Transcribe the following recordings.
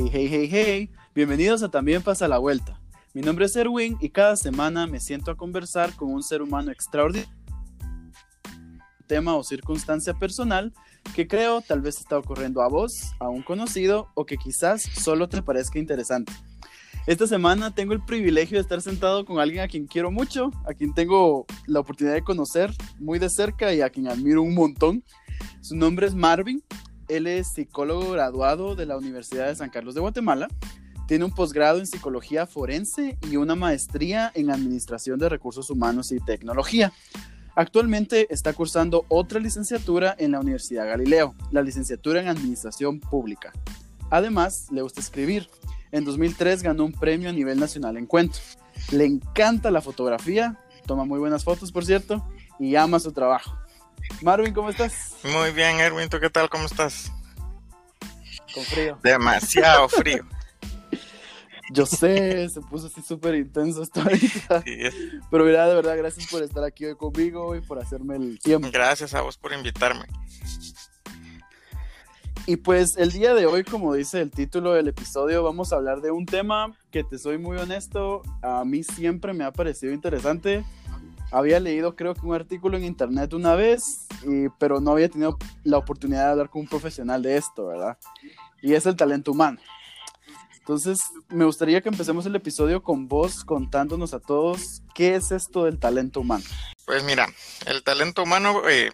Hey, hey, hey, hey. Bienvenidos a También pasa la vuelta. Mi nombre es Erwin y cada semana me siento a conversar con un ser humano extraordinario. Tema o circunstancia personal que creo tal vez está ocurriendo a vos, a un conocido o que quizás solo te parezca interesante. Esta semana tengo el privilegio de estar sentado con alguien a quien quiero mucho, a quien tengo la oportunidad de conocer muy de cerca y a quien admiro un montón. Su nombre es Marvin. Él es psicólogo graduado de la Universidad de San Carlos de Guatemala. Tiene un posgrado en psicología forense y una maestría en administración de recursos humanos y tecnología. Actualmente está cursando otra licenciatura en la Universidad Galileo, la licenciatura en Administración Pública. Además, le gusta escribir. En 2003 ganó un premio a nivel nacional en cuento. Le encanta la fotografía, toma muy buenas fotos, por cierto, y ama su trabajo. Marvin, ¿cómo estás? Muy bien, Erwin, ¿tú qué tal? ¿Cómo estás? Con frío. Demasiado frío. Yo sé, se puso así súper intenso esto ahorita. Pero mira, de verdad, gracias por estar aquí hoy conmigo y por hacerme el tiempo. Gracias a vos por invitarme. Y pues el día de hoy, como dice el título del episodio, vamos a hablar de un tema que te soy muy honesto, a mí siempre me ha parecido interesante. Había leído creo que un artículo en internet una vez, pero no había tenido la oportunidad de hablar con un profesional de esto, ¿verdad? Y es el talento humano. Entonces, me gustaría que empecemos el episodio con vos contándonos a todos qué es esto del talento humano. Pues mira, el talento humano eh,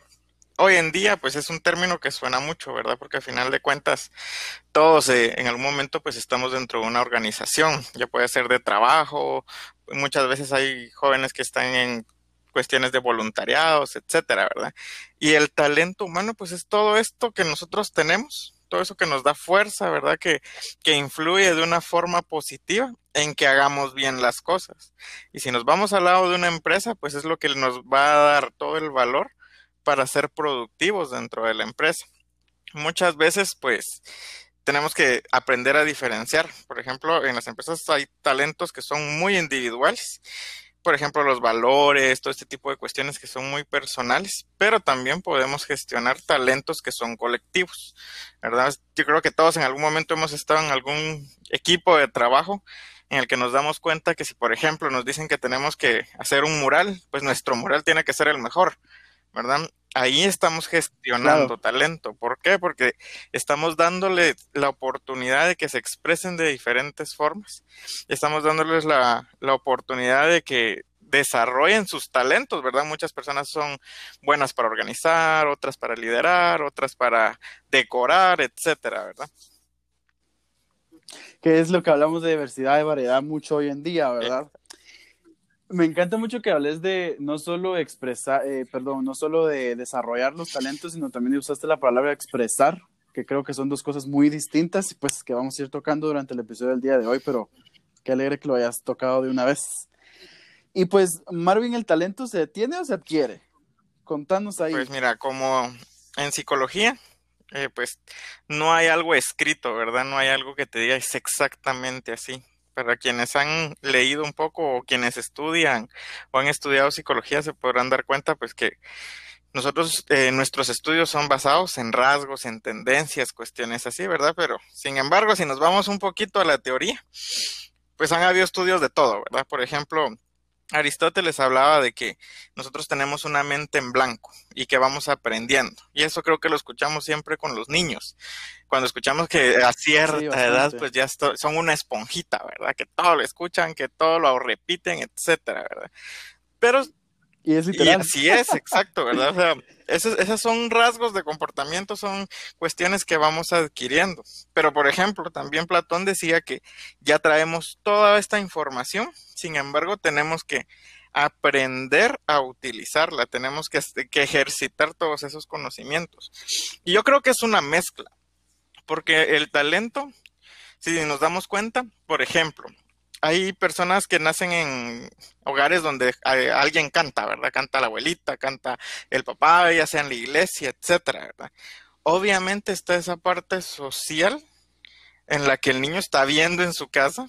hoy en día pues es un término que suena mucho, ¿verdad? Porque al final de cuentas todos eh, en algún momento pues estamos dentro de una organización, ya puede ser de trabajo, muchas veces hay jóvenes que están en cuestiones de voluntariados, etcétera, ¿verdad? Y el talento humano pues es todo esto que nosotros tenemos todo eso que nos da fuerza, ¿verdad? Que, que influye de una forma positiva en que hagamos bien las cosas. Y si nos vamos al lado de una empresa, pues es lo que nos va a dar todo el valor para ser productivos dentro de la empresa. Muchas veces, pues, tenemos que aprender a diferenciar. Por ejemplo, en las empresas hay talentos que son muy individuales por ejemplo, los valores, todo este tipo de cuestiones que son muy personales, pero también podemos gestionar talentos que son colectivos, ¿verdad? Yo creo que todos en algún momento hemos estado en algún equipo de trabajo en el que nos damos cuenta que si, por ejemplo, nos dicen que tenemos que hacer un mural, pues nuestro mural tiene que ser el mejor, ¿verdad? Ahí estamos gestionando talento. ¿Por qué? Porque estamos dándole la oportunidad de que se expresen de diferentes formas. Estamos dándoles la, la oportunidad de que desarrollen sus talentos, ¿verdad? Muchas personas son buenas para organizar, otras para liderar, otras para decorar, etcétera, ¿verdad? Que es lo que hablamos de diversidad y variedad mucho hoy en día, ¿verdad? Me encanta mucho que hables de no solo expresar, eh, perdón, no solo de desarrollar los talentos, sino también usaste la palabra expresar, que creo que son dos cosas muy distintas, pues que vamos a ir tocando durante el episodio del día de hoy, pero qué alegre que lo hayas tocado de una vez. Y pues, Marvin, ¿el talento se tiene o se adquiere? Contanos ahí. Pues mira, como en psicología, eh, pues no hay algo escrito, ¿verdad? No hay algo que te diga es exactamente así para quienes han leído un poco o quienes estudian o han estudiado psicología se podrán dar cuenta pues que nosotros, eh, nuestros estudios son basados en rasgos, en tendencias, cuestiones así, ¿verdad? Pero, sin embargo, si nos vamos un poquito a la teoría, pues han habido estudios de todo, ¿verdad? Por ejemplo, Aristóteles hablaba de que nosotros tenemos una mente en blanco y que vamos aprendiendo. Y eso creo que lo escuchamos siempre con los niños. Cuando escuchamos que a cierta edad pues ya son una esponjita, ¿verdad? Que todo lo escuchan, que todo lo repiten, etcétera, ¿verdad? Pero y es literal. así es, exacto, ¿verdad? O sea, esos, esos son rasgos de comportamiento, son cuestiones que vamos adquiriendo. Pero, por ejemplo, también Platón decía que ya traemos toda esta información, sin embargo, tenemos que aprender a utilizarla, tenemos que, que ejercitar todos esos conocimientos. Y yo creo que es una mezcla, porque el talento, si nos damos cuenta, por ejemplo, hay personas que nacen en hogares donde alguien canta, ¿verdad? Canta la abuelita, canta el papá, ya sea en la iglesia, etcétera, ¿verdad? Obviamente está esa parte social en la que el niño está viendo en su casa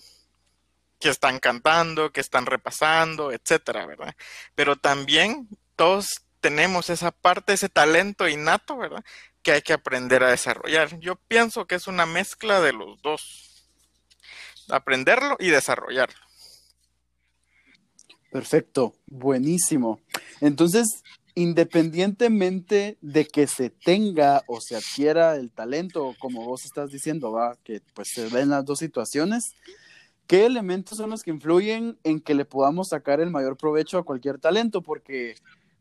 que están cantando, que están repasando, etcétera, ¿verdad? Pero también todos tenemos esa parte, ese talento innato, ¿verdad? Que hay que aprender a desarrollar. Yo pienso que es una mezcla de los dos. Aprenderlo y desarrollarlo. Perfecto, buenísimo. Entonces, independientemente de que se tenga o se adquiera el talento, como vos estás diciendo, va, que pues se ven las dos situaciones, ¿qué elementos son los que influyen en que le podamos sacar el mayor provecho a cualquier talento? Porque,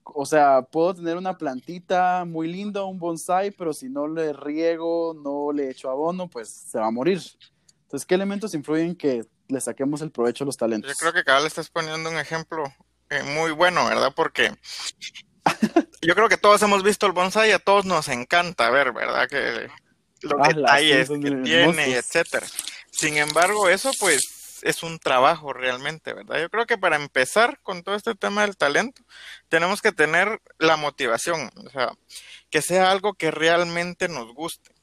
o sea, puedo tener una plantita muy linda, un bonsai, pero si no le riego, no le echo abono, pues se va a morir. Entonces, ¿qué elementos influyen en que le saquemos el provecho a los talentos? Yo creo que acá le estás poniendo un ejemplo eh, muy bueno, ¿verdad? Porque yo creo que todos hemos visto el bonsai, a todos nos encanta ver, ¿verdad? Que los ah, detalles que tiene, etcétera. Sin embargo, eso pues es un trabajo realmente, ¿verdad? Yo creo que para empezar con todo este tema del talento, tenemos que tener la motivación, o sea, que sea algo que realmente nos guste.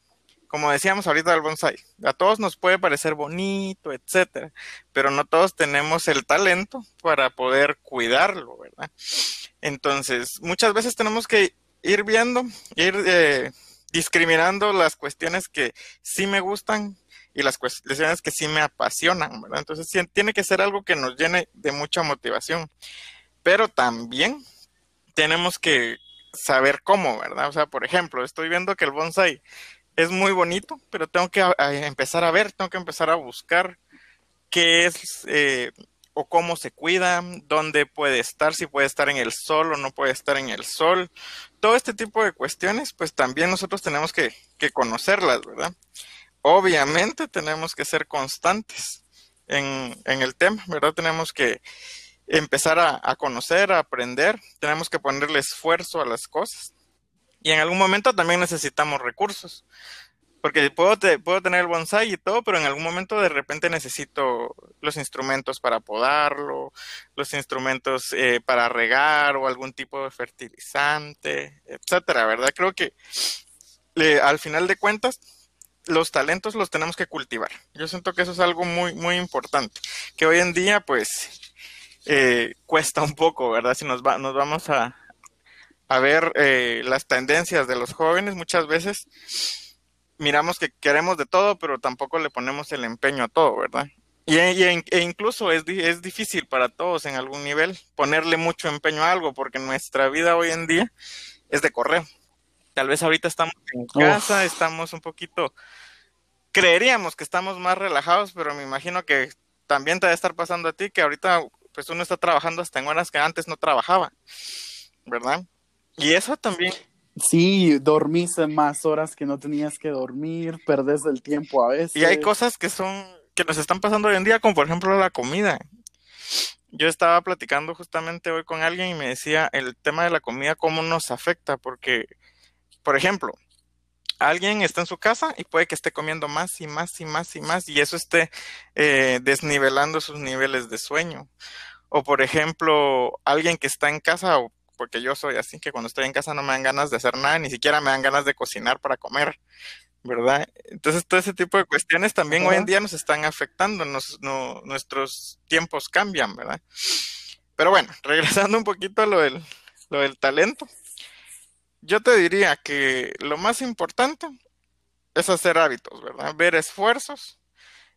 Como decíamos ahorita del bonsai, a todos nos puede parecer bonito, etcétera, pero no todos tenemos el talento para poder cuidarlo, ¿verdad? Entonces, muchas veces tenemos que ir viendo, ir eh, discriminando las cuestiones que sí me gustan y las cuestiones que sí me apasionan, ¿verdad? Entonces tiene que ser algo que nos llene de mucha motivación, pero también tenemos que saber cómo, ¿verdad? O sea, por ejemplo, estoy viendo que el bonsai es muy bonito, pero tengo que empezar a ver, tengo que empezar a buscar qué es eh, o cómo se cuida, dónde puede estar, si puede estar en el sol o no puede estar en el sol. Todo este tipo de cuestiones, pues también nosotros tenemos que, que conocerlas, ¿verdad? obviamente tenemos que ser constantes en, el tema, ¿verdad? Tenemos que empezar a, conocer, a aprender, tenemos que ponerle esfuerzo a las cosas. Y en algún momento también necesitamos recursos. Porque puedo, puedo tener el bonsai y todo, pero en algún momento de repente necesito los instrumentos para podarlo, los instrumentos eh, para regar o algún tipo de fertilizante, etcétera, ¿verdad? Creo que al final de cuentas los talentos los tenemos que cultivar. Yo siento que eso es algo muy, muy importante, que hoy en día pues eh, cuesta un poco, ¿verdad? Si nos, va, nos vamos a, a ver eh, las tendencias de los jóvenes, muchas veces miramos que queremos de todo, pero tampoco le ponemos el empeño a todo, ¿verdad? Y, e incluso es, es difícil para todos en algún nivel ponerle mucho empeño a algo, porque nuestra vida hoy en día es de correo. Tal vez ahorita estamos en casa, estamos un poquito, creeríamos que estamos más relajados, pero me imagino que también te debe estar pasando a ti que ahorita pues uno está trabajando hasta en horas que antes no trabajaba, ¿verdad? Y eso también. Sí, dormís más horas que no tenías que dormir, perdés el tiempo a veces. Y hay cosas que son, que nos están pasando hoy en día, como por ejemplo la comida. Yo estaba platicando justamente hoy con alguien y me decía el tema de la comida, cómo nos afecta, porque por ejemplo, alguien está en su casa y puede que esté comiendo más y más y más y más y eso esté eh, desnivelando sus niveles de sueño. O por ejemplo, alguien que está en casa, o porque yo soy así, que cuando estoy en casa no me dan ganas de hacer nada, ni siquiera me dan ganas de cocinar para comer, ¿verdad? Entonces todo ese tipo de cuestiones también hoy en día nos están afectando, nuestros tiempos cambian, ¿verdad? Pero bueno, regresando un poquito a lo del, lo del talento yo te diría que lo más importante es hacer hábitos, ¿verdad? Ver esfuerzos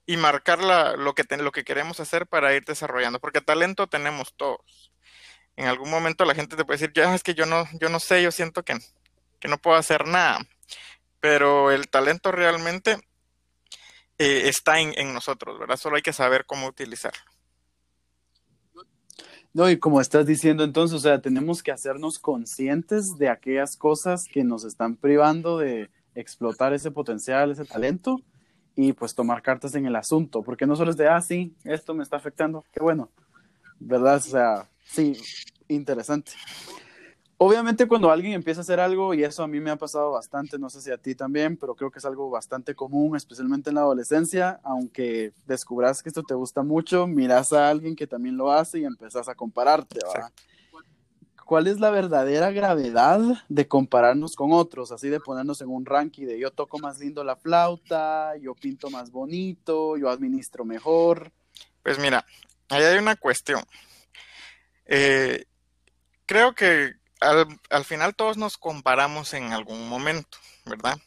y marcar lo, que lo que queremos hacer para ir desarrollando, porque talento tenemos todos. En algún momento la gente te puede decir, ya es que yo no, yo no sé, yo siento que, que no puedo hacer nada, pero el talento realmente eh, está en, en nosotros, ¿verdad? Solo hay que saber cómo utilizarlo. No, y como estás diciendo entonces, o sea, tenemos que hacernos conscientes de aquellas cosas que nos están privando de explotar ese potencial, ese talento, y pues tomar cartas en el asunto, porque no solo es de, ah, sí, esto me está afectando, qué bueno, ¿verdad? O sea, sí, interesante. Obviamente cuando alguien empieza a hacer algo, y eso a mí me ha pasado bastante, no sé si a ti también, pero creo que es algo bastante común, especialmente en la adolescencia, aunque descubras que esto te gusta mucho, miras a alguien que también lo hace y empezás a compararte, ¿verdad? ¿Cuál es la verdadera gravedad de compararnos con otros? Así de ponernos en un ranking de yo toco más lindo la flauta, yo pinto más bonito, yo administro mejor. Pues mira, ahí hay una cuestión. Eh, creo que al, al, final todos nos comparamos en algún momento, ¿verdad?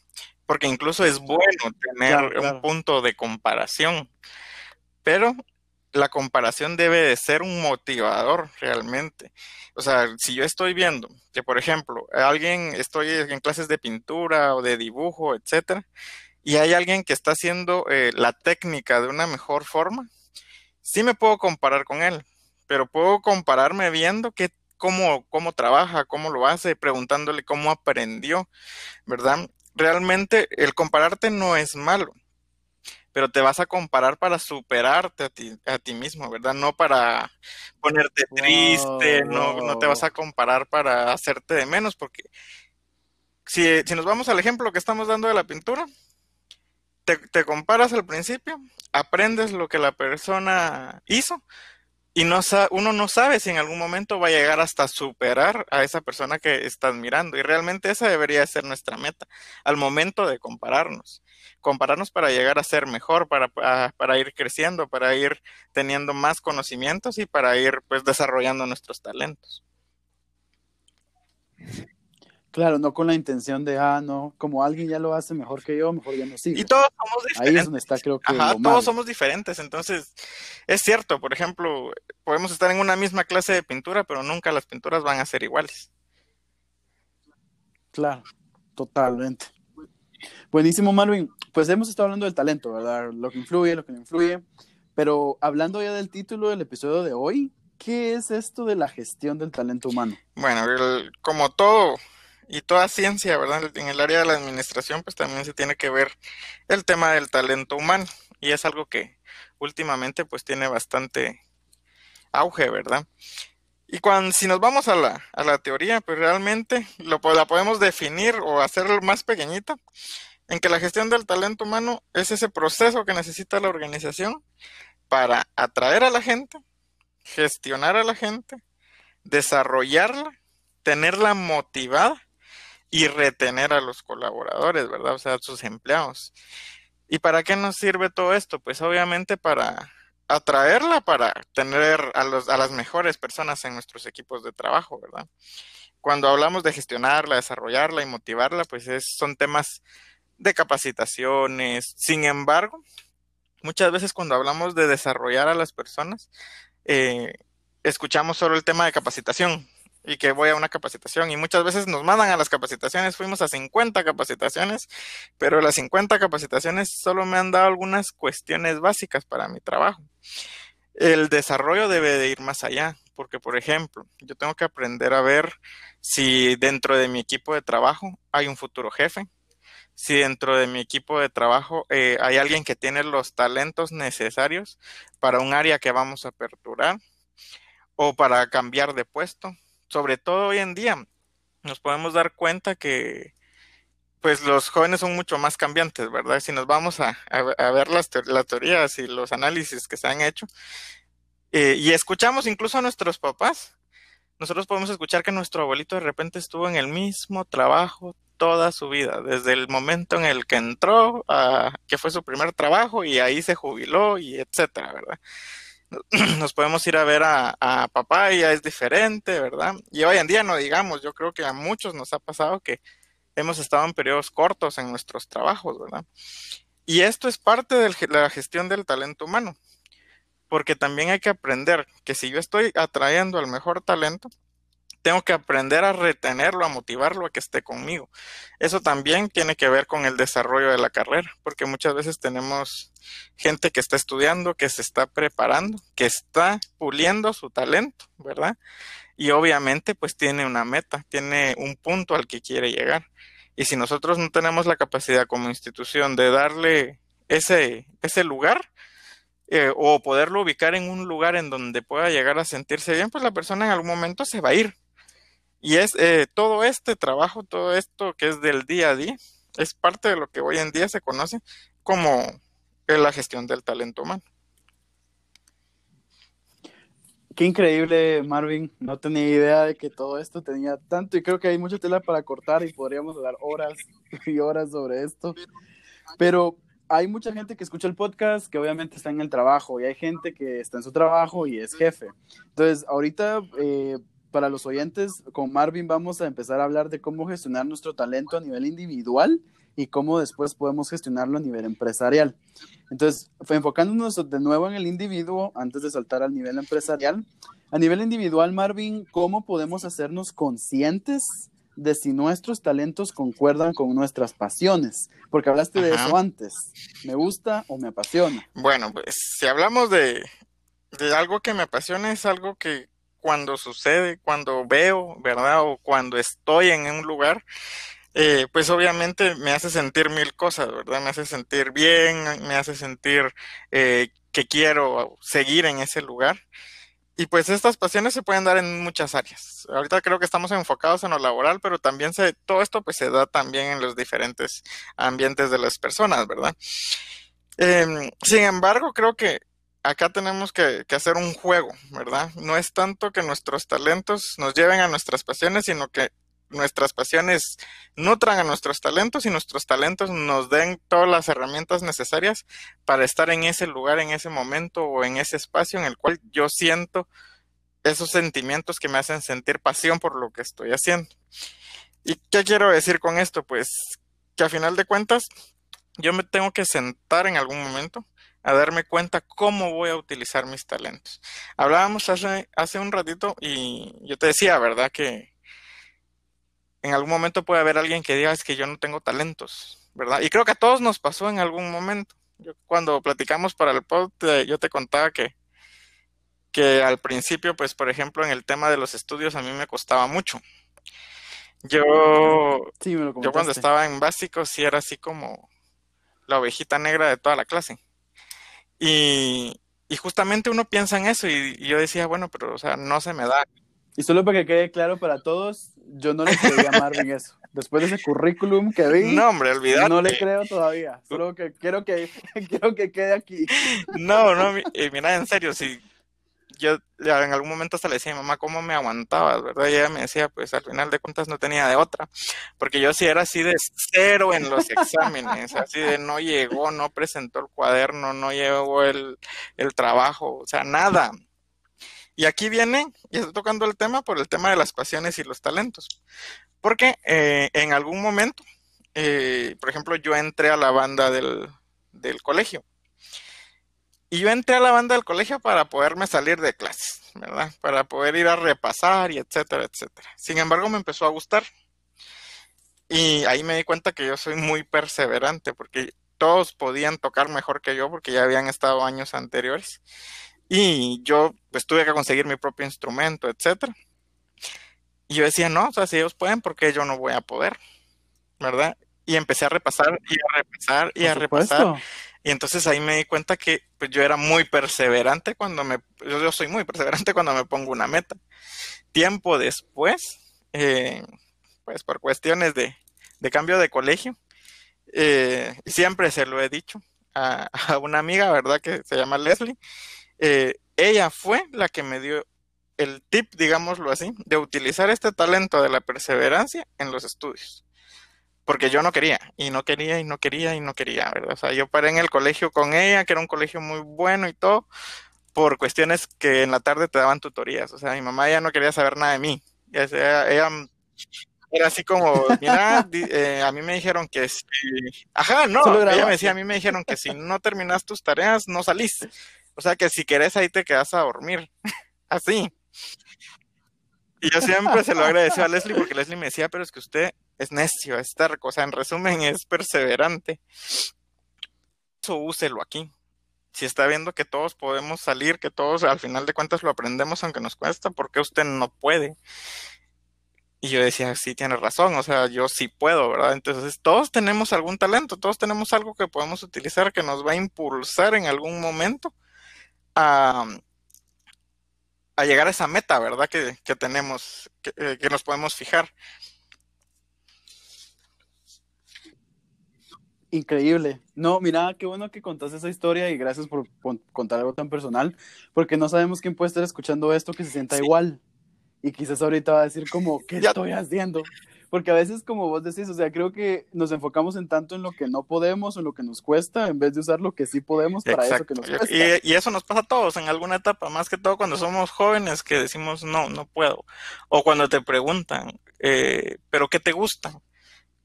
Porque incluso es bueno tener un punto de comparación. pero la comparación debe de ser un motivador realmente. O sea, si yo estoy viendo que, por ejemplo, alguien, estoy en clases de pintura o de dibujo, etcétera, y hay alguien que está haciendo eh, la técnica de una mejor forma, sí me puedo comparar con él, pero puedo compararme viendo que cómo, cómo trabaja, cómo lo hace, preguntándole cómo aprendió, ¿verdad? Realmente el compararte no es malo pero te vas a comparar para superarte a ti, a ti mismo, ¿verdad? No para ponerte triste, no, no te vas a comparar para hacerte de menos, porque si, si nos vamos al ejemplo que estamos dando de la pintura, te, te comparas al principio, aprendes lo que la persona hizo, y no uno no sabe si en algún momento va a llegar hasta superar a esa persona que estás mirando. Y realmente esa debería ser nuestra meta al momento de compararnos. Compararnos para llegar a ser mejor, para, para ir creciendo, para ir teniendo más conocimientos y para ir pues desarrollando nuestros talentos. Claro, no con la intención de, ah, no, como alguien ya lo hace mejor que yo, mejor ya no sigo. Y todos somos diferentes. Ahí es donde está, creo que. Ajá, todos somos diferentes. Entonces, es cierto, por ejemplo, podemos estar en una misma clase de pintura, pero nunca las pinturas van a ser iguales. Claro, totalmente. Buenísimo, Marvin. Pues hemos estado hablando del talento, ¿verdad? Lo que influye, lo que no influye. Pero hablando ya del título del episodio de hoy, ¿qué es esto de la gestión del talento humano? Bueno, como todo y toda ciencia, ¿verdad? En el área de la administración, pues también se tiene que ver el tema del talento humano y es algo que últimamente pues tiene bastante auge, ¿verdad? Y cuando, si nos vamos a la, a la teoría, pues realmente lo, la podemos definir o hacer más pequeñita, en que la gestión del talento humano es ese proceso que necesita la organización para atraer a la gente, gestionar a la gente, desarrollarla, tenerla motivada y retener a los colaboradores, ¿verdad? O sea, a sus empleados. ¿Y para qué nos sirve todo esto? Pues obviamente para atraerla, para tener a, las mejores personas en nuestros equipos de trabajo, ¿verdad? Cuando hablamos de gestionarla, desarrollarla y motivarla, pues es, son temas de capacitaciones. Sin embargo, muchas veces cuando hablamos de desarrollar a las personas, eh, escuchamos solo el tema de capacitación, y que voy a una capacitación y muchas veces nos mandan a las capacitaciones, fuimos a 50 capacitaciones, pero las 50 capacitaciones solo me han dado algunas cuestiones básicas para mi trabajo. El desarrollo debe de ir más allá, porque por ejemplo, yo tengo que aprender a ver si dentro de mi equipo de trabajo hay un futuro jefe, si dentro de mi equipo de trabajo eh, hay alguien que tiene los talentos necesarios para un área que vamos a aperturar o para cambiar de puesto sobre todo hoy en día, nos podemos dar cuenta que pues los jóvenes son mucho más cambiantes, ¿verdad? Si nos vamos a, ver las, teorías y los análisis que se han hecho eh, y escuchamos incluso a nuestros papás, nosotros podemos escuchar que nuestro abuelito de repente estuvo en el mismo trabajo toda su vida, desde el momento en el que entró, a, que fue su primer trabajo y ahí se jubiló y etcétera, ¿verdad? nos podemos ir a ver a, papá y ya es diferente, ¿verdad? Y hoy en día no digamos, yo creo que a muchos nos ha pasado que hemos estado en periodos cortos en nuestros trabajos, ¿verdad? Y esto es parte de la gestión del talento humano, porque también hay que aprender que si yo estoy atrayendo al mejor talento, tengo que aprender a retenerlo, a motivarlo a que esté conmigo. Eso también tiene que ver con el desarrollo de la carrera, porque muchas veces tenemos gente que está estudiando, que se está preparando, que está puliendo su talento, ¿verdad? Y obviamente pues tiene una meta, tiene un punto al que quiere llegar. Y si nosotros no tenemos la capacidad como institución de darle ese, ese lugar, eh, o poderlo ubicar en un lugar en donde pueda llegar a sentirse bien, pues la persona en algún momento se va a ir, y es eh, todo este trabajo, todo esto que es del día a día, es parte de lo que hoy en día se conoce como la gestión del talento humano. Qué increíble, Marvin. No tenía idea de que todo esto tenía tanto y creo que hay mucha tela para cortar y podríamos hablar horas y horas sobre esto. Pero hay mucha gente que escucha el podcast que obviamente está en el trabajo y hay gente que está en su trabajo y es jefe. Entonces, ahorita eh, para los oyentes, con Marvin vamos a empezar a hablar de cómo gestionar nuestro talento a nivel individual y cómo después podemos gestionarlo a nivel empresarial. Entonces, enfocándonos de nuevo en el individuo, antes de saltar al nivel empresarial, a nivel individual, Marvin, ¿cómo podemos hacernos conscientes de si nuestros talentos concuerdan con nuestras pasiones? Porque hablaste de eso antes. ¿Me gusta o me apasiona? Bueno, pues si hablamos de, de algo que me apasiona, es algo que cuando sucede, cuando veo, ¿verdad? O cuando estoy en un lugar, eh, pues obviamente me hace sentir mil cosas, ¿verdad? Me hace sentir bien, me hace sentir eh, que quiero seguir en ese lugar. Y pues estas pasiones se pueden dar en muchas áreas. Ahorita creo que estamos enfocados en lo laboral, pero también se, todo esto pues se da también en los diferentes ambientes de las personas, ¿verdad? Em, sin embargo, creo que acá tenemos que, hacer un juego, ¿verdad? No es tanto que nuestros talentos nos lleven a nuestras pasiones, sino que nuestras pasiones nutran a nuestros talentos y nuestros talentos nos den todas las herramientas necesarias para estar en ese lugar, en ese momento o en ese espacio en el cual yo siento esos sentimientos que me hacen sentir pasión por lo que estoy haciendo. ¿Y qué quiero decir con esto? Pues que a final de cuentas yo me tengo que sentar en algún momento a darme cuenta cómo voy a utilizar mis talentos. Hablábamos hace, hace un ratito y yo te decía, ¿verdad? Que, en algún momento puede haber alguien que diga es que yo no tengo talentos, ¿verdad? Y creo que a todos nos pasó en algún momento. Yo, cuando platicamos para el pod, yo te contaba que, que al principio, pues, por ejemplo, en el tema de los estudios a mí me costaba mucho. Yo, yo cuando estaba en básico sí era así como la ovejita negra de toda la clase. Y, y justamente uno piensa en eso y, y yo decía, bueno, pero, o sea, no se me da. Y solo para que quede claro para todos, yo no le creía a Marvin eso. Después de ese currículum que vi, no, hombre, olvídate. no le creo todavía. Solo que quiero que, quiero que quede aquí. No, no, eh, mira, en serio, si yo en algún momento hasta le decía a mi mamá cómo me aguantabas, ¿verdad? Y ella me decía, pues al final de cuentas no tenía de otra, porque yo sí era así de cero en los exámenes, así de no llegó, no presentó el cuaderno, no llegó el, el trabajo, o sea, nada. Y aquí viene, y estoy tocando el tema por el tema de las pasiones y los talentos. Porque eh, en algún momento, eh, por ejemplo, yo entré a la banda del, del colegio. Y yo entré a la banda del colegio para poderme salir de clases, ¿verdad? Para poder ir a repasar y etcétera, etcétera. Sin embargo, me empezó a gustar. Y ahí me di cuenta que yo soy muy perseverante porque todos podían tocar mejor que yo porque ya habían estado años anteriores. Y yo pues tuve que conseguir mi propio instrumento, etcétera. Y yo decía, no, o sea, si ellos pueden, ¿por qué yo no voy a poder? ¿Verdad? Y empecé a repasar y a repasar y a repasar. Y entonces ahí me di cuenta que pues, yo era muy perseverante cuando me, yo, soy muy perseverante cuando me pongo una meta. Tiempo después, eh, pues por cuestiones de, de, cambio de colegio, eh, siempre se lo he dicho a, a, una amiga, ¿verdad? Que se llama Leslie. Eh, ella fue la que me dio el tip, digámoslo así, de utilizar este talento de la perseverancia en los estudios. Porque yo no quería, y no quería, y no quería, y no quería, ¿verdad? O sea, yo paré en el colegio con ella, que era un colegio muy bueno y todo, por cuestiones que en la tarde te daban tutorías. O sea, mi mamá ya no quería saber nada de mí. Ella, era así como, mira, eh, a mí me dijeron que si... Ajá, no, ella me decía, a mí me dijeron que si no terminas tus tareas, no salís. O sea que si querés ahí te quedas a dormir. Así. Y yo siempre se lo agradecí a Leslie porque Leslie me decía, pero es que usted es necio, es terco, o sea, en resumen es perseverante. Eso úselo aquí. Si está viendo que todos podemos salir, que todos al final de cuentas lo aprendemos aunque nos cuesta, ¿por qué usted no puede? Y yo decía, sí, tiene razón, o sea, yo sí puedo, ¿verdad? Entonces, todos tenemos algún talento, todos tenemos algo que podemos utilizar que nos va a impulsar en algún momento a, llegar a esa meta, ¿verdad? Que, tenemos, eh, que, nos podemos fijar. Increíble. No, mira, qué bueno que contaste esa historia y gracias por, contar algo tan personal, porque no sabemos quién puede estar escuchando esto que se sienta igual. Y quizás ahorita va a decir como, ¿qué estoy haciendo? porque a veces, como vos decís, o sea, creo que nos enfocamos en tanto en lo que no podemos o en lo que nos cuesta, en vez de usar lo que sí podemos para eso que nos cuesta. Y, eso nos pasa a todos en alguna etapa, más que todo cuando somos jóvenes que decimos, no, no puedo. O cuando te preguntan, eh, ¿pero qué te gusta?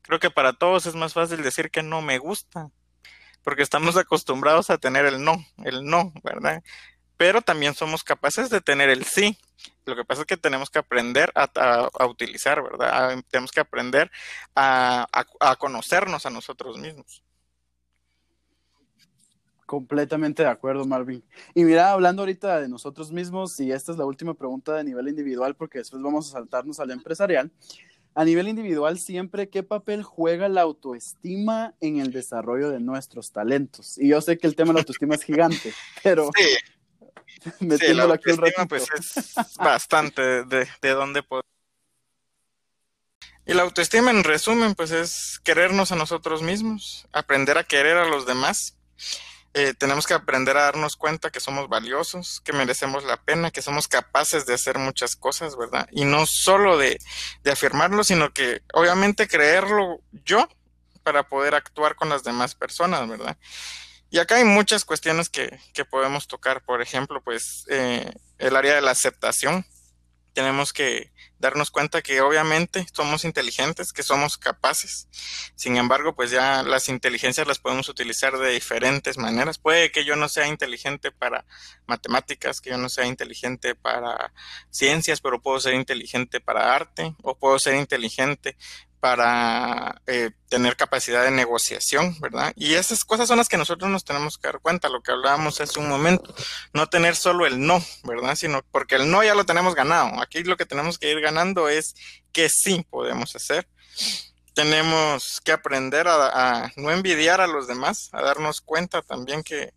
Creo que para todos es más fácil decir que no me gusta, porque estamos acostumbrados a tener el no, el no, ¿verdad? Pero también somos capaces de tener el sí. Lo que pasa es que tenemos que aprender a, utilizar, ¿verdad? tenemos que aprender a, conocernos a nosotros mismos. Completamente de acuerdo, Marvin. Y mira, hablando ahorita de nosotros mismos, y esta es la última pregunta de nivel individual, porque después vamos a saltarnos al empresarial. A nivel individual, siempre, ¿qué papel juega la autoestima en el desarrollo de nuestros talentos? Y yo sé que el tema de la autoestima es gigante, pero sí. metiéndolo aquí un ratito. Pues es bastante de, de dónde podemos. Y la autoestima, en resumen, pues es querernos a nosotros mismos, aprender a querer a los demás eh, tenemos que aprender a darnos cuenta que somos valiosos, que merecemos la pena, que somos capaces de hacer muchas cosas, ¿verdad? Y no solo de, afirmarlo, sino que obviamente creerlo yo para poder actuar con las demás personas, ¿verdad? Y acá hay muchas cuestiones que, que podemos tocar, por ejemplo, pues eh, el área de la aceptación. Tenemos que darnos cuenta que obviamente somos inteligentes, que somos capaces. Sin embargo, pues ya las inteligencias las podemos utilizar de diferentes maneras. Puede que yo no sea inteligente para matemáticas, que yo no sea inteligente para ciencias, pero puedo ser inteligente para arte o puedo ser inteligente para eh, tener capacidad de negociación, ¿verdad? Y esas cosas son las que nosotros nos tenemos que dar cuenta, lo que hablábamos hace un momento, no tener solo el no, ¿verdad? Sino porque el no ya lo tenemos ganado. Aquí lo que tenemos que ir ganando es que sí podemos hacer. Tenemos que aprender a, a no envidiar a los demás, a darnos cuenta también que,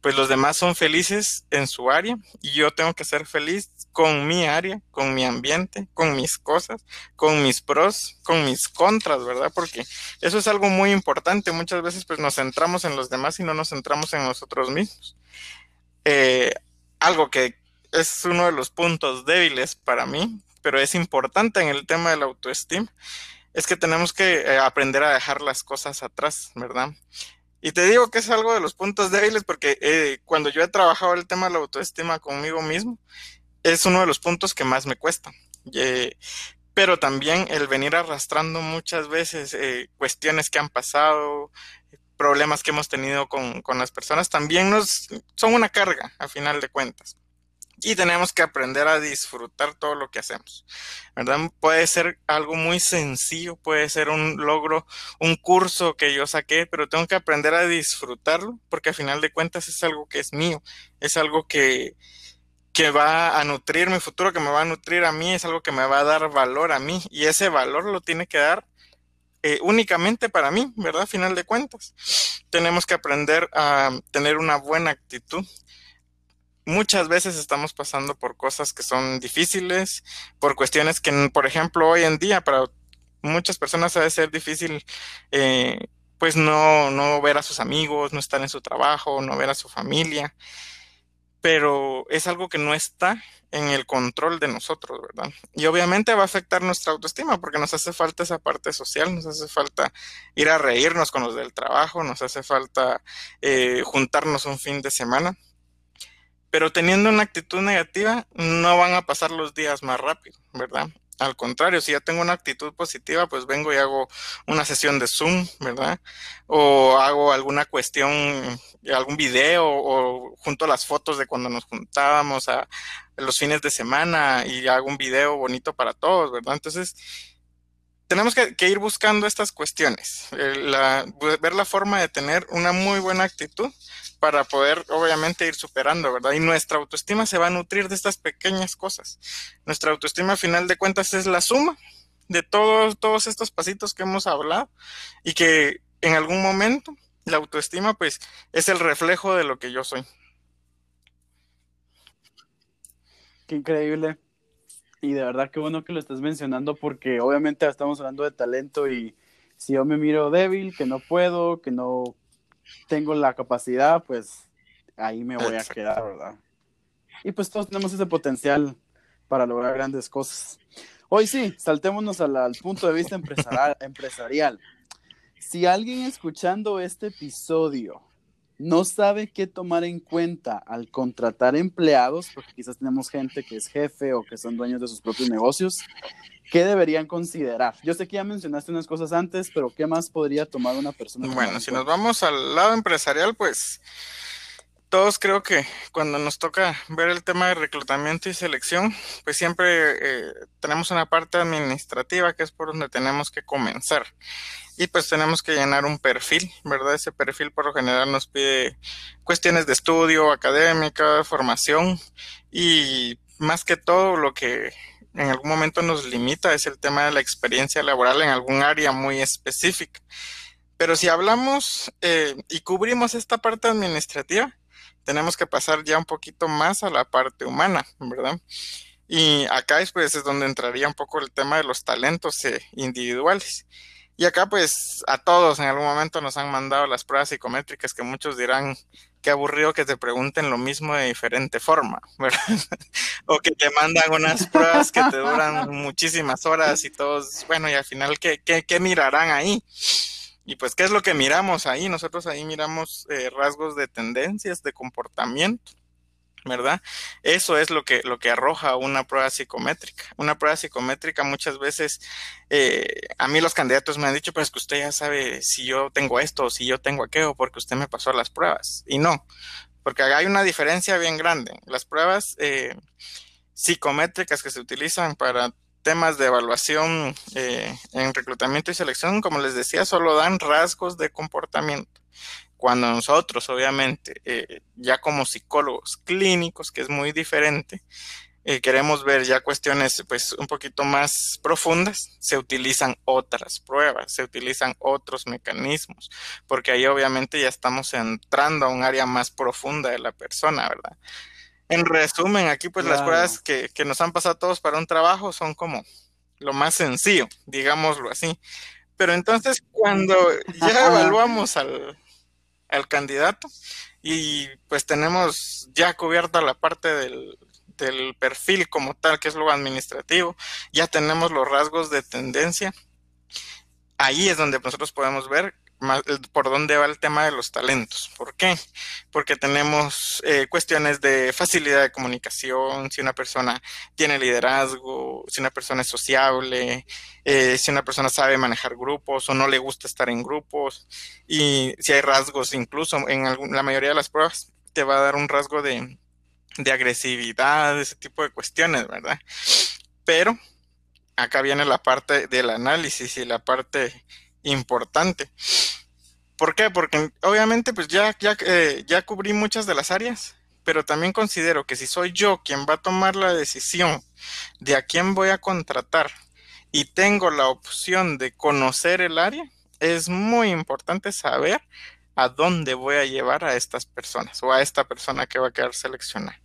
pues los demás son felices en su área y yo tengo que ser feliz con mi área, con mi ambiente, con mis cosas, con mis pros, con mis contras, ¿verdad? Porque eso es algo muy importante. Muchas veces pues nos centramos en los demás y no nos centramos en nosotros mismos. Eh, algo que es uno de los puntos débiles para mí, pero es importante en el tema de la autoestima, es que tenemos que eh, aprender a dejar las cosas atrás, ¿verdad? Y te digo que es algo de los puntos débiles porque eh, cuando yo he trabajado el tema de la autoestima conmigo mismo, es uno de los puntos que más me cuesta. Eh, pero también el venir arrastrando muchas veces eh, cuestiones que han pasado, problemas que hemos tenido con, con, las personas, también nos son una carga a final de cuentas y tenemos que aprender a disfrutar todo lo que hacemos. ¿Verdad? Puede ser algo muy sencillo, puede ser un logro, un curso que yo saqué, pero tengo que aprender a disfrutarlo porque al final de cuentas es algo que es mío, es algo que, que va a nutrir mi futuro, que me va a nutrir a mí, es algo que me va a dar valor a mí y ese valor lo tiene que dar eh, únicamente para mí, ¿verdad? Final de cuentas. Tenemos que aprender a tener una buena actitud, muchas veces estamos pasando por cosas que son difíciles, por cuestiones que, por ejemplo, hoy en día para muchas personas debe ser difícil, eh, pues no, no ver a sus amigos, no estar en su trabajo, no ver a su familia, pero es algo que no está en el control de nosotros, ¿verdad? Y obviamente va a afectar nuestra autoestima porque nos hace falta esa parte social, nos hace falta ir a reírnos con los del trabajo, nos hace falta eh, juntarnos un fin de semana pero teniendo una actitud negativa, no van a pasar los días más rápido, ¿verdad? Al contrario, si ya tengo una actitud positiva, pues vengo y hago una sesión de Zoom, ¿verdad? O hago alguna cuestión, algún video, o junto las fotos de cuando nos juntábamos a los fines de semana y hago un video bonito para todos, ¿verdad? Entonces, tenemos que, ir buscando estas cuestiones, eh, ver la forma de tener una muy buena actitud para poder obviamente ir superando, ¿verdad? Y nuestra autoestima se va a nutrir de estas pequeñas cosas. Nuestra autoestima a final de cuentas es la suma de todos, todos estos pasitos que hemos hablado y que en algún momento la autoestima pues es el reflejo de lo que yo soy. Qué increíble. Y de verdad qué bueno que lo estás mencionando porque obviamente estamos hablando de talento y si yo me miro débil, que no puedo, que no tengo la capacidad, pues ahí me voy a quedar, ¿verdad? Y pues todos tenemos ese potencial para lograr grandes cosas. Hoy sí, saltémonos al, punto de vista empresarial, empresarial. Si alguien escuchando este episodio no sabe qué tomar en cuenta al contratar empleados, porque quizás tenemos gente que es jefe o que son dueños de sus propios negocios, ¿qué deberían considerar? Yo sé que ya mencionaste unas cosas antes, pero ¿qué más podría tomar una persona? Bueno, si nos vamos al lado empresarial, pues todos creo que cuando nos toca ver el tema de reclutamiento y selección, pues siempre eh, tenemos una parte administrativa que es por donde tenemos que comenzar. Y pues tenemos que llenar un perfil, ¿verdad? Ese perfil por lo general nos pide cuestiones de estudio, académica, formación y más que todo lo que en algún momento nos limita es el tema de la experiencia laboral en algún área muy específica. Pero si hablamos eh, y cubrimos esta parte administrativa, tenemos que pasar ya un poquito más a la parte humana, ¿verdad? Y acá pues, es donde entraría un poco el tema de los talentos eh, individuales. Y acá pues a todos en algún momento nos han mandado las pruebas psicométricas que muchos dirán qué aburrido que te pregunten lo mismo de diferente forma, ¿verdad? o que te mandan unas pruebas que te duran muchísimas horas y todos, bueno, y al final, ¿qué, qué, qué mirarán ahí? Y pues, ¿qué es lo que miramos ahí? Nosotros ahí miramos eh, rasgos de tendencias, de comportamiento, ¿verdad? Eso es lo que, lo que arroja una prueba psicométrica. Una prueba psicométrica muchas veces, eh, a mí los candidatos me han dicho, pues que usted ya sabe si yo tengo esto o si yo tengo aquello, porque usted me pasó las pruebas. Y no, porque hay una diferencia bien grande. Las pruebas eh, psicométricas que se utilizan para temas de evaluación eh, en reclutamiento y selección, como les decía, solo dan rasgos de comportamiento. Cuando nosotros, obviamente, eh, ya como psicólogos clínicos, que es muy diferente, eh, queremos ver ya cuestiones pues un poquito más profundas, se utilizan otras pruebas, se utilizan otros mecanismos, porque ahí obviamente ya estamos entrando a un área más profunda de la persona, ¿verdad? En resumen, aquí pues las pruebas que, nos han pasado todos para un trabajo son como lo más sencillo, digámoslo así. Pero entonces cuando ya evaluamos al, al candidato y pues tenemos ya cubierta la parte del, del perfil como tal, que es lo administrativo, ya tenemos los rasgos de tendencia, ahí es donde nosotros podemos ver por dónde va el tema de los talentos. ¿Por qué? Porque tenemos eh, cuestiones de facilidad de comunicación, si una persona tiene liderazgo, si una persona es sociable, eh, si una persona sabe manejar grupos o no le gusta estar en grupos, y si hay rasgos, incluso en la mayoría de las pruebas te va a dar un rasgo de, de agresividad, ese tipo de cuestiones, ¿verdad? Pero acá viene la parte del análisis y la parte importante. ¿Por qué? Porque obviamente pues ya, ya, eh, ya cubrí muchas de las áreas, pero también considero que si soy yo quien va a tomar la decisión de a quién voy a contratar y tengo la opción de conocer el área, es muy importante saber a dónde voy a llevar a estas personas o a esta persona que va a quedar seleccionada.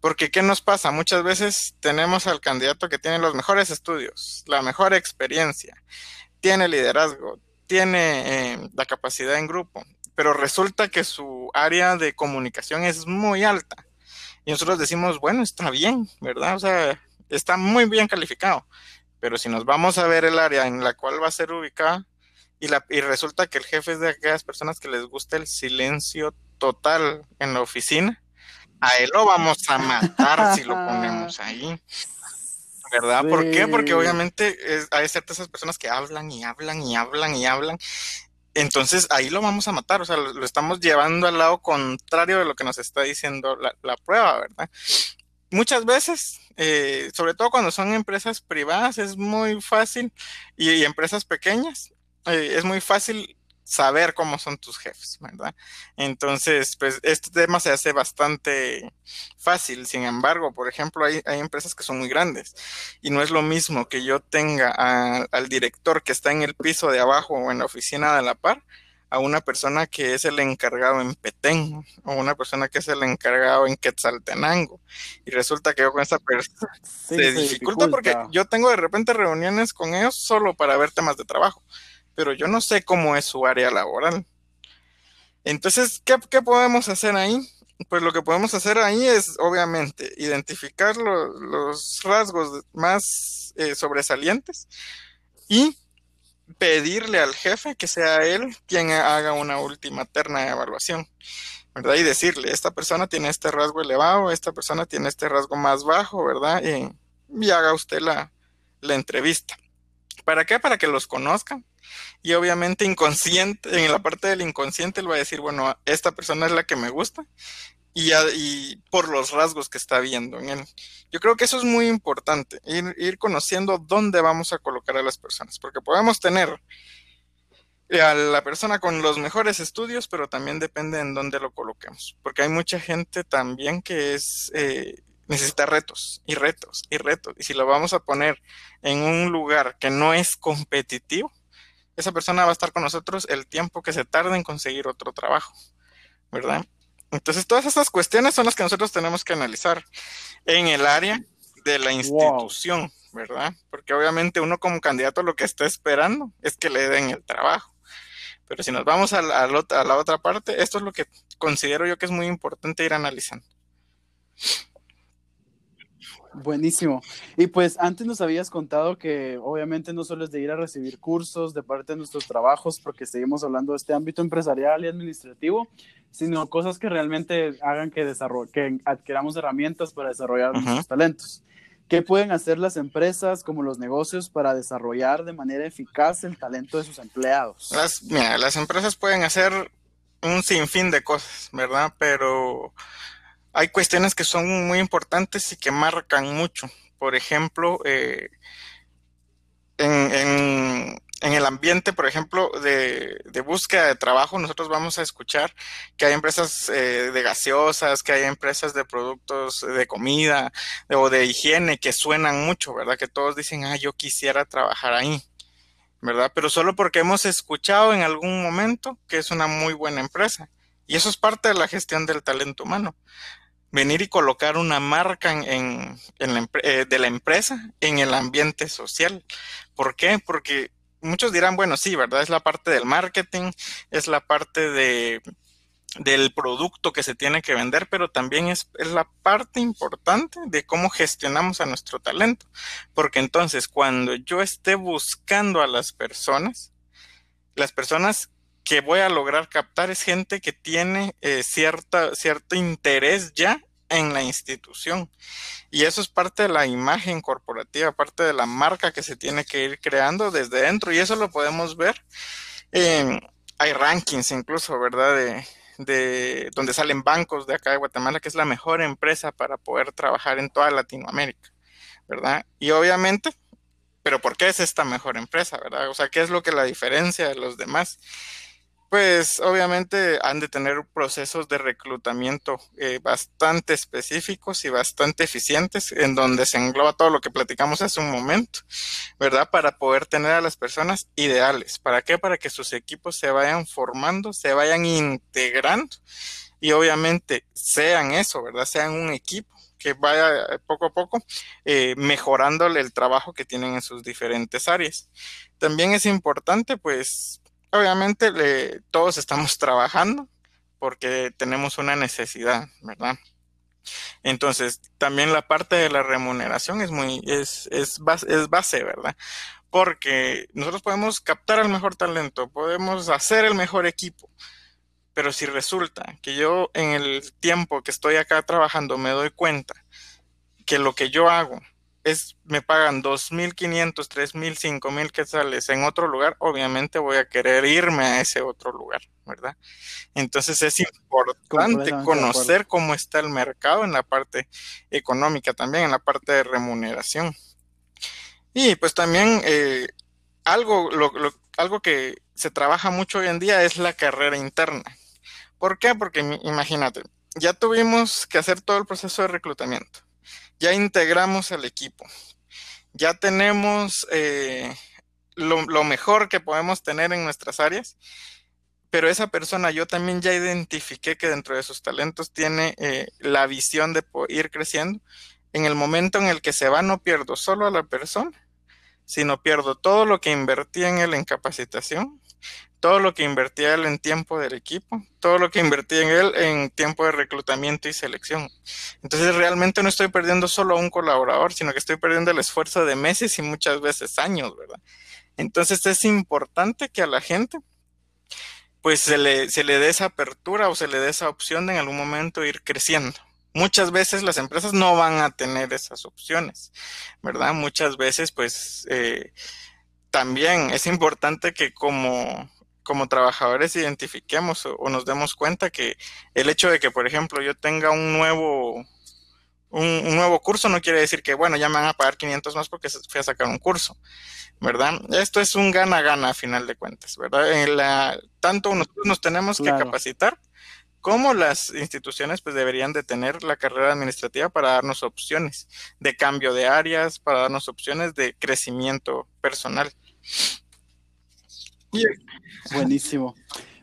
Porque ¿qué nos pasa? Muchas veces tenemos al candidato que tiene los mejores estudios, la mejor experiencia, tiene liderazgo, tiene eh, la capacidad en grupo, pero resulta que su área de comunicación es muy alta. Y nosotros decimos, bueno, está bien, ¿verdad? O sea, está muy bien calificado. Pero si nos vamos a ver el área en la cual va a ser ubicada y, la, y resulta que el jefe es de aquellas personas que les gusta el silencio total en la oficina, a él lo vamos a matar si lo ponemos ahí. ¿Verdad? ¿Por qué? Porque obviamente hay ciertas personas que hablan y hablan y hablan y hablan. Entonces ahí lo vamos a matar, o sea, lo, estamos llevando al lado contrario de lo que nos está diciendo la, prueba, ¿verdad? Muchas veces, eh, sobre todo cuando son empresas privadas, es muy fácil y, empresas pequeñas, eh, es muy fácil saber cómo son tus jefes, ¿verdad? Entonces, pues este tema se hace bastante fácil. Sin embargo, por ejemplo, hay, empresas que son muy grandes y no es lo mismo que yo tenga al director que está en el piso de abajo o en la oficina de la par a una persona que es el encargado en Petén o una persona que es el encargado en Quetzaltenango. Y resulta que yo con esa persona se, dificulta, dificulta porque yo tengo de repente reuniones con ellos solo para ver temas de trabajo pero yo no sé cómo es su área laboral. Entonces, ¿qué, podemos hacer ahí? Pues lo que podemos hacer ahí es, obviamente, identificar los rasgos más eh, sobresalientes y pedirle al jefe que sea él quien haga una última terna de evaluación, ¿verdad? Y decirle, esta persona tiene este rasgo elevado, esta persona tiene este rasgo más bajo, ¿verdad? y haga usted la entrevista. ¿Para qué? Para que los conozcan. Y obviamente inconsciente, en la parte del inconsciente, él va a decir, bueno, esta persona es la que me gusta y, por los rasgos que está viendo en él. Yo creo que eso es muy importante, ir, ir, conociendo dónde vamos a colocar a las personas, porque podemos tener a la persona con los mejores estudios, pero también depende en dónde lo coloquemos, porque hay mucha gente también que es... Eh, necesita retos y retos y retos. Y si lo vamos a poner en un lugar que no es competitivo, esa persona va a estar con nosotros el tiempo que se tarde en conseguir otro trabajo, ¿verdad? Entonces, todas estas cuestiones son las que nosotros tenemos que analizar en el área de la institución, ¿verdad? Porque obviamente uno como candidato lo que está esperando es que le den el trabajo. Pero si nos vamos a la, a la otra parte, esto es lo que considero yo que es muy importante ir analizando. Buenísimo. Y pues antes nos habías contado que obviamente no solo es de ir a recibir cursos de parte de nuestros trabajos, porque seguimos hablando de este ámbito empresarial y administrativo, sino cosas que realmente hagan que, que adquiramos herramientas para desarrollar nuestros talentos. ¿Qué pueden hacer las empresas como los negocios para desarrollar de manera eficaz el talento de sus empleados? Las, mira, las empresas pueden hacer un sinfín de cosas, ¿verdad? Pero hay cuestiones que son muy importantes y que marcan mucho. Por ejemplo, eh, en, el ambiente, por ejemplo, de, búsqueda de trabajo, nosotros vamos a escuchar que hay empresas eh, de gaseosas, que hay empresas de productos de comida o de higiene que suenan mucho, ¿verdad? Que todos dicen, ah, yo quisiera trabajar ahí. ¿verdad? Pero solo porque hemos escuchado en algún momento que es una muy buena empresa. Y eso es parte de la gestión del talento humano venir y colocar una marca en, la, eh, de la empresa en el ambiente social. ¿Por qué? Porque muchos dirán, bueno, sí, ¿verdad? Es la parte del marketing, es la parte de, del producto que se tiene que vender, pero también es, es, la parte importante de cómo gestionamos a nuestro talento. Porque entonces, cuando yo esté buscando a las personas, las personas que voy a lograr captar es gente que tiene eh, cierta, cierto interés ya en la institución. Y eso es parte de la imagen corporativa, parte de la marca que se tiene que ir creando desde dentro. Y eso lo podemos ver. hay rankings incluso, ¿verdad? De, de donde salen bancos de acá de Guatemala, que es la mejor empresa para poder trabajar en toda Latinoamérica, ¿verdad? Y obviamente, pero ¿por qué es esta mejor empresa, verdad? O sea, ¿qué es lo que la diferencia de los demás? Pues obviamente han de tener procesos de reclutamiento eh, bastante específicos y bastante eficientes, en donde se engloba todo lo que platicamos hace un momento, ¿verdad? Para poder tener a las personas ideales. ¿Para qué? Para que sus equipos se vayan formando, se vayan integrando y obviamente sean eso, ¿verdad? Sean un equipo que vaya poco a poco eh, mejorándole el trabajo que tienen en sus diferentes áreas. También es importante, pues, obviamente todos estamos trabajando porque tenemos una necesidad, ¿verdad? Entonces, también la parte de la remuneración es muy, es, es, base, es base, ¿verdad? Porque nosotros podemos captar el mejor talento, podemos hacer el mejor equipo, pero si resulta que yo en el tiempo que estoy acá trabajando me doy cuenta que lo que yo hago es, me pagan 2.500, 3.000, 5.000 quetzales en otro lugar, obviamente voy a querer irme a ese otro lugar, ¿verdad? Entonces es importante conocer cómo está el mercado en la parte económica, también en la parte de remuneración. Y pues también eh, algo, algo que se trabaja mucho hoy en día es la carrera interna. ¿Por qué? Porque imagínate, ya tuvimos que hacer todo el proceso de reclutamiento ya integramos el equipo, ya tenemos eh, lo, mejor que podemos tener en nuestras áreas, pero esa persona yo también ya identifiqué que dentro de sus talentos tiene eh, la visión de ir creciendo. En el momento en el que se va, no pierdo solo a la persona, sino pierdo todo lo que invertí en él en capacitación, todo lo que invertía él en tiempo del equipo, todo lo que invertía en él en tiempo de reclutamiento y selección. Entonces realmente no estoy perdiendo solo a un colaborador, sino que estoy perdiendo el esfuerzo de meses y muchas veces años, ¿verdad? Entonces es importante que a la gente pues se le, se le dé esa apertura o se le dé esa opción de en algún momento ir creciendo, muchas veces las empresas no van a tener esas opciones, ¿verdad? Muchas veces, pues, eh, también es importante que como, como trabajadores identifiquemos o, nos demos cuenta que el hecho de que, por ejemplo, yo tenga un nuevo, un, nuevo curso no quiere decir que, bueno, ya me van a pagar 500 más porque fui a sacar un curso, ¿verdad? Esto es un gana-gana a final de cuentas, ¿verdad? En la, tanto nosotros nos tenemos que capacitar como las instituciones pues deberían de tener la carrera administrativa para darnos opciones de cambio de áreas, para darnos opciones de crecimiento personal. Buenísimo.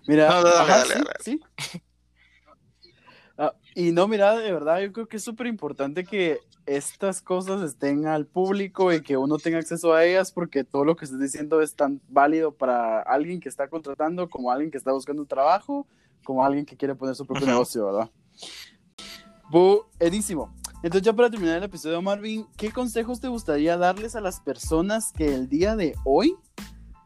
Mira, ¿sí? Ah, y no, mira, de verdad, yo creo que es súper importante que estas cosas estén al público y que uno tenga acceso a ellas, porque todo lo que estás diciendo es tan válido para alguien que está contratando como alguien que está buscando un trabajo, como alguien que quiere poner su propio negocio, ¿verdad? Buenísimo. Entonces, ya para terminar el episodio, Marvin, ¿qué consejos te gustaría darles a las personas que el día de hoy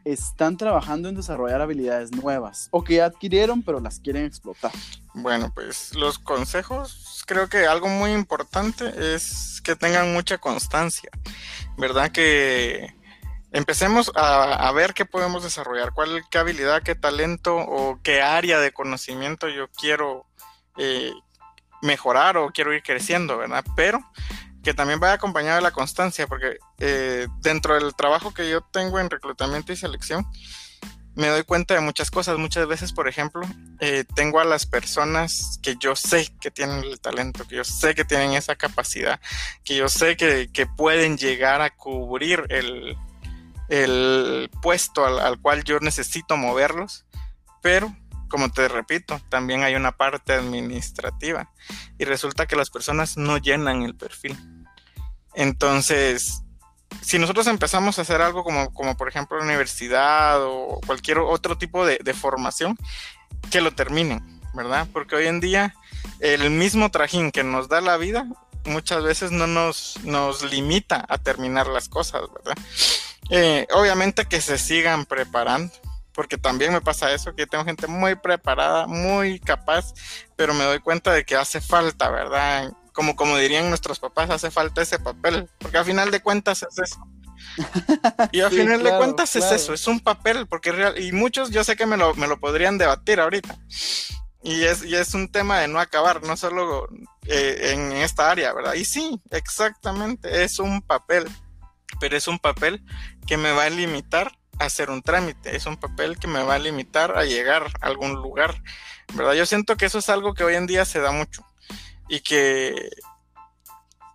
están trabajando en desarrollar habilidades nuevas o que adquirieron pero las quieren explotar? Bueno, pues los consejos, creo que algo muy importante es que tengan mucha constancia, ¿verdad? Que empecemos a, ver qué podemos desarrollar, cuál, qué habilidad, qué talento o qué área de conocimiento yo quiero eh, mejorar o quiero ir creciendo, ¿verdad? Pero que también vaya acompañado de la constancia, porque eh, dentro del trabajo que yo tengo en reclutamiento y selección, me doy cuenta de muchas cosas. Muchas veces, por ejemplo, eh, tengo a las personas que yo sé que tienen el talento, que yo sé que tienen esa capacidad, que yo sé que, pueden llegar a cubrir el, puesto al, cual yo necesito moverlos, pero como te repito, también hay una parte administrativa y resulta que las personas no llenan el perfil. Entonces, si nosotros empezamos a hacer algo como, como por ejemplo la universidad o cualquier otro tipo de, formación, que lo terminen, ¿verdad? Porque hoy en día el mismo trajín que nos da la vida muchas veces no nos, nos limita a terminar las cosas, ¿verdad? Eh, obviamente que se sigan preparando, porque también me pasa eso, que tengo gente muy preparada, muy capaz, pero me doy cuenta de que hace falta, ¿verdad? Como, como dirían nuestros papás, hace falta ese papel, porque al final de cuentas es eso. Y al final de cuentas es eso, es un papel, porque real, y muchos yo sé que me lo, me lo podrían debatir ahorita. Y es, y es un tema de no acabar, no solo eh, en esta área, ¿verdad? Y sí, exactamente, es un papel, pero es un papel que me va a limitar hacer un trámite, es un papel que me va a limitar a llegar a algún lugar, ¿verdad? Yo siento que eso es algo que hoy en día se da mucho y que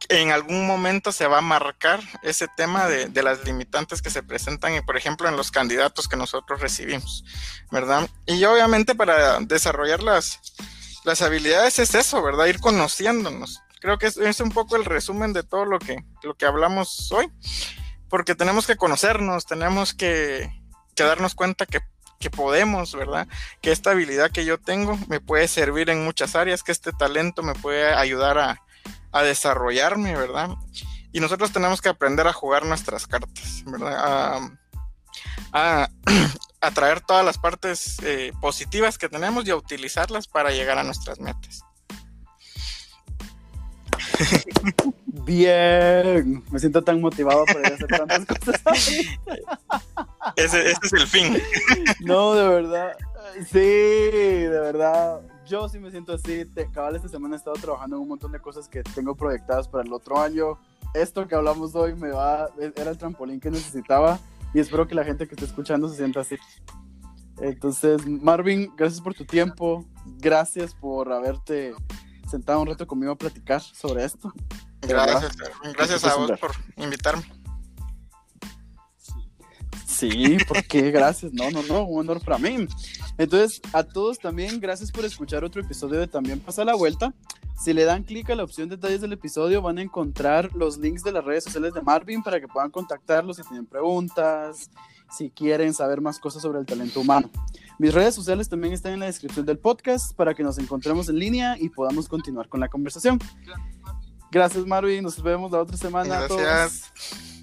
en algún momento se va a marcar ese tema de, las limitantes que se presentan, y por ejemplo, en los candidatos que nosotros recibimos, ¿verdad? Y obviamente para desarrollar las, las habilidades es eso, ¿verdad? Ir conociéndonos. Creo que es, es un poco el resumen de todo lo que, lo que hablamos hoy porque tenemos que conocernos, tenemos que, darnos cuenta que, podemos, ¿verdad? Que esta habilidad que yo tengo me puede servir en muchas áreas, que este talento me puede ayudar a, desarrollarme, ¿verdad? Y nosotros tenemos que aprender a jugar nuestras cartas, ¿verdad? A, traer todas las partes eh, positivas que tenemos y a utilizarlas para llegar a nuestras metas. Bien, me siento tan motivado para hacer tantas cosas. ese, es el fin. No, de verdad. Sí, de verdad. Yo sí me siento así. Te, cabal, esta semana he estado trabajando en un montón de cosas que tengo proyectadas para el otro año. Esto que hablamos hoy me va, era el trampolín que necesitaba y espero que la gente que esté escuchando se sienta así. Entonces, Marvin, gracias por tu tiempo. Gracias por haberte sentado un rato conmigo a platicar sobre esto. Gracias, gracias a vos por invitarme. Sí, porque gracias. No, no, no, un honor para mí. Entonces, a todos también, gracias por escuchar otro episodio de También pasa la vuelta. Si le dan clic a la opción detalles del episodio, van a encontrar los links de las redes sociales de Marvin para que puedan contactarlos si tienen preguntas, si quieren saber más cosas sobre el talento humano. Mis redes sociales también están en la descripción del podcast para que nos encontremos en línea y podamos continuar con la conversación. Gracias, Marvin. Nos vemos la otra semana. Gracias.